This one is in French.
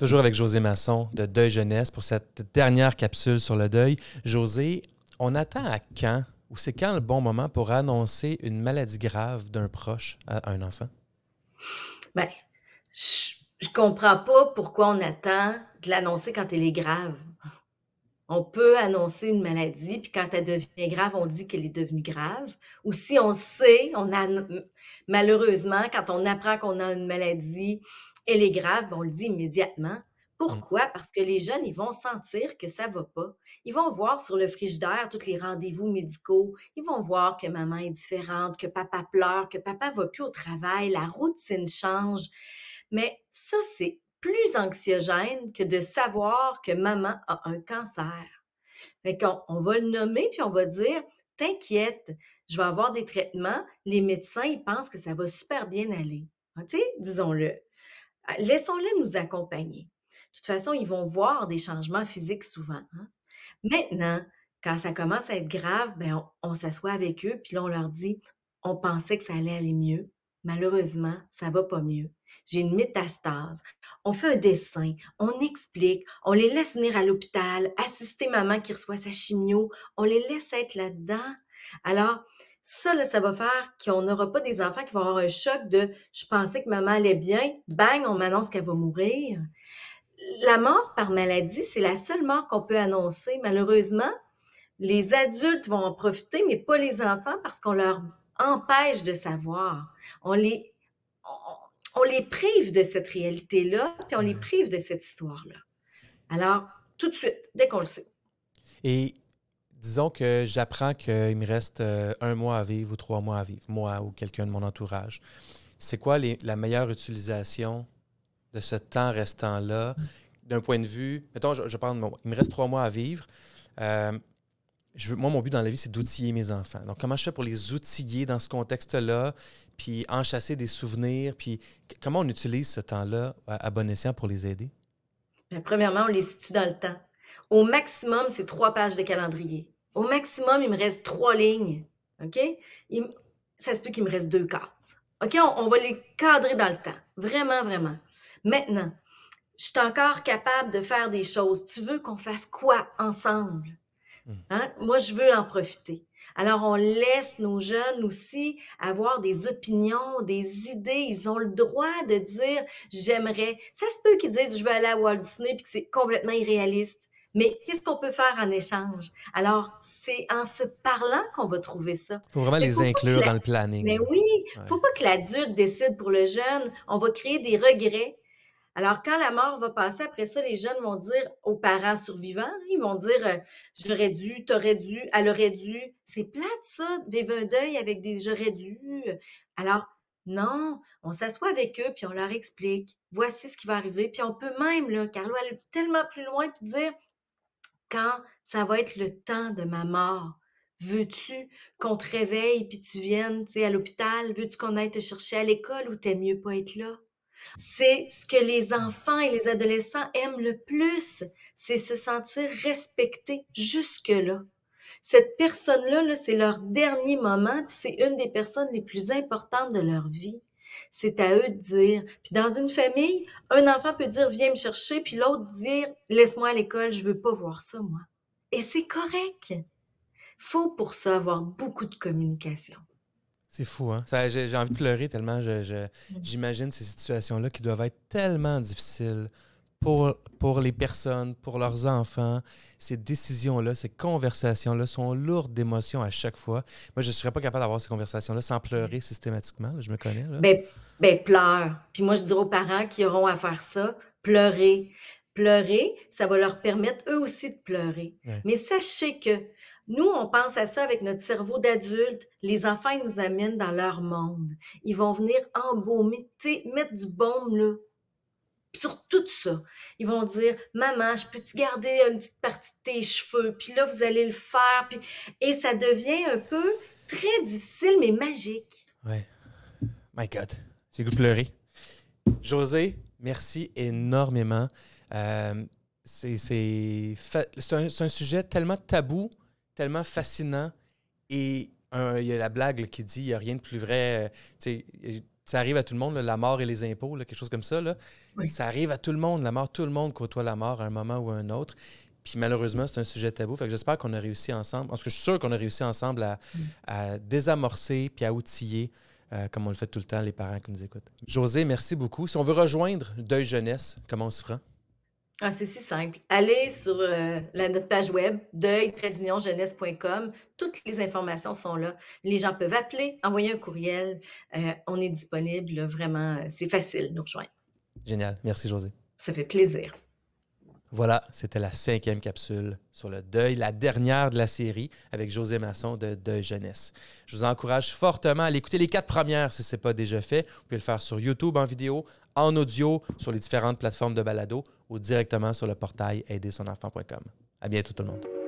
Toujours avec José Masson de Deuil Jeunesse pour cette dernière capsule sur le deuil. José, on attend à quand ou c'est quand le bon moment pour annoncer une maladie grave d'un proche à un enfant? Ben, je, je comprends pas pourquoi on attend de l'annoncer quand elle est grave. On peut annoncer une maladie, puis quand elle devient grave, on dit qu'elle est devenue grave. Ou si on sait, on a malheureusement, quand on apprend qu'on a une maladie, elle est grave, ben, on le dit immédiatement. Pourquoi? Parce que les jeunes, ils vont sentir que ça va pas. Ils vont voir sur le frigidaire tous les rendez-vous médicaux. Ils vont voir que maman est différente, que papa pleure, que papa va plus au travail, la routine change. Mais ça, c'est plus anxiogène que de savoir que maman a un cancer. Fait qu'on on va le nommer, puis on va dire T'inquiète, je vais avoir des traitements. Les médecins, ils pensent que ça va super bien aller. Tu sais, disons-le. Ah, laissons-les nous accompagner. De toute façon, ils vont voir des changements physiques souvent. Hein. Maintenant, quand ça commence à être grave, ben on, s'assoit avec eux, puis là, on leur dit On pensait que ça allait aller mieux. Malheureusement, ça va pas mieux j'ai une métastase. On fait un dessin, on explique, on les laisse venir à l'hôpital, assister maman qui reçoit sa chimio, on les laisse être là-dedans. Alors, ça, là, ça va faire qu'on n'aura pas des enfants qui vont avoir un choc de je pensais que maman allait bien, bang, on m'annonce qu'elle va mourir. La mort par maladie, c'est la seule mort qu'on peut annoncer. Malheureusement, les adultes vont en profiter, mais pas les enfants parce qu'on leur empêche de savoir. On les, on les prive de cette réalité-là, puis on les prive de cette histoire-là. Alors, tout de suite, dès qu'on le sait. Et disons que j'apprends qu'il me reste euh, un mois à vivre ou trois mois à vivre, moi ou quelqu'un de mon entourage. C'est quoi la meilleure utilisation de ce temps restant-là? D'un point de vue, mettons, je, parle il me reste trois mois à vivre. Euh, moi, mon but dans la vie, c'est d'outiller mes enfants. Donc, comment je fais pour les outiller dans ce contexte-là, puis enchasser des souvenirs, puis comment on utilise ce temps-là à, bon escient pour les aider? Premièrement, on les situe dans le temps. Au maximum, c'est trois pages de calendrier. Au maximum, il me reste trois lignes. OK? ça se peut qu'il me reste deux cases. OK? On, on, va les cadrer dans le temps. Vraiment, vraiment. Maintenant, je suis encore capable de faire des choses. Tu veux qu'on fasse quoi ensemble? Mmh. Hein? Moi, je veux en profiter. Alors, on laisse nos jeunes aussi avoir des opinions, des idées. Ils ont le droit de dire j'aimerais. Ça se peut qu'ils disent je veux aller à Walt Disney puis que c'est complètement irréaliste. Mais qu'est-ce qu'on peut faire en échange? Alors, c'est en se parlant qu'on va trouver ça. Il faut vraiment les inclure dans le planning. Mais oui, il ne faut pas que l'adulte décide pour le jeune. On va créer des regrets. Alors, quand la mort va passer, après ça, les jeunes vont dire aux parents survivants, ils vont dire euh, J'aurais dû, t'aurais dû, elle aurait dû. C'est plate, ça, vivre un deuil avec des j'aurais dû. Alors, non, on s'assoit avec eux, puis on leur explique voici ce qui va arriver. Puis on peut même, là, Carlo, aller tellement plus loin, puis dire Quand ça va être le temps de ma mort, veux-tu qu'on te réveille, puis tu viennes à l'hôpital? Veux-tu qu'on aille te chercher à l'école ou t'aimes mieux pas être là? C'est ce que les enfants et les adolescents aiment le plus, c'est se sentir respectés jusque-là. Cette personne-là, c'est leur dernier moment, puis c'est une des personnes les plus importantes de leur vie. C'est à eux de dire. Puis dans une famille, un enfant peut dire viens me chercher, puis l'autre dire laisse-moi à l'école, je veux pas voir ça moi. Et c'est correct. Faut pour ça avoir beaucoup de communication. C'est fou, hein? J'ai envie de pleurer tellement mm. j'imagine ces situations-là qui doivent être tellement difficiles pour, pour les personnes, pour leurs enfants. Ces décisions-là, ces conversations-là sont lourdes d'émotions à chaque fois. Moi, je ne serais pas capable d'avoir ces conversations-là sans pleurer systématiquement. je me connais. Là. Ben, ben, pleure. Puis moi, je dirais aux parents qui auront à faire ça, pleurer. Pleurer, ça va leur permettre eux aussi de pleurer. Mais sachez que nous, on pense à ça avec notre cerveau d'adulte. Les enfants, ils nous amènent dans leur monde. Ils vont venir embaumer, mettre du baume là, sur tout ça. Ils vont dire Maman, je peux-tu garder une petite partie de tes cheveux? Puis là, vous allez le faire. Puis... Et ça devient un peu très difficile, mais magique. Ouais. My God. J'ai goût de pleurer. José, merci énormément. Euh, c'est un, sujet tellement tabou tellement fascinant et il y a la blague qui dit il n'y a rien de plus vrai. Euh, ça arrive à tout le monde, la mort et les impôts, quelque chose comme ça. Là. Ça arrive à tout le monde, la mort. Tout le monde côtoie la mort à un moment ou à un autre. Puis malheureusement, c'est un sujet tabou. Fait que j'espère qu'on a réussi ensemble. En tout cas, je suis sûr qu'on a réussi ensemble à, mm. désamorcer puis à outiller, euh, comme on le fait tout le temps, les parents qui nous écoutent. José, merci beaucoup. Si on veut rejoindre Deuil Jeunesse, comment on se prend? Ah, c'est si simple. Allez sur euh, la, notre page web, deuil jeunesse.com. Toutes les informations sont là. Les gens peuvent appeler, envoyer un courriel. Euh, on est disponible, vraiment. C'est facile de nous rejoindre. Génial. Merci, José. Ça fait plaisir. Voilà, c'était la cinquième capsule sur le deuil, la dernière de la série avec José Masson de Deuil Jeunesse. Je vous encourage fortement à l'écouter les quatre premières si ce n'est pas déjà fait. Vous pouvez le faire sur YouTube en vidéo, en audio, sur les différentes plateformes de balado ou directement sur le portail aidersonenfant.com. À bientôt tout le monde.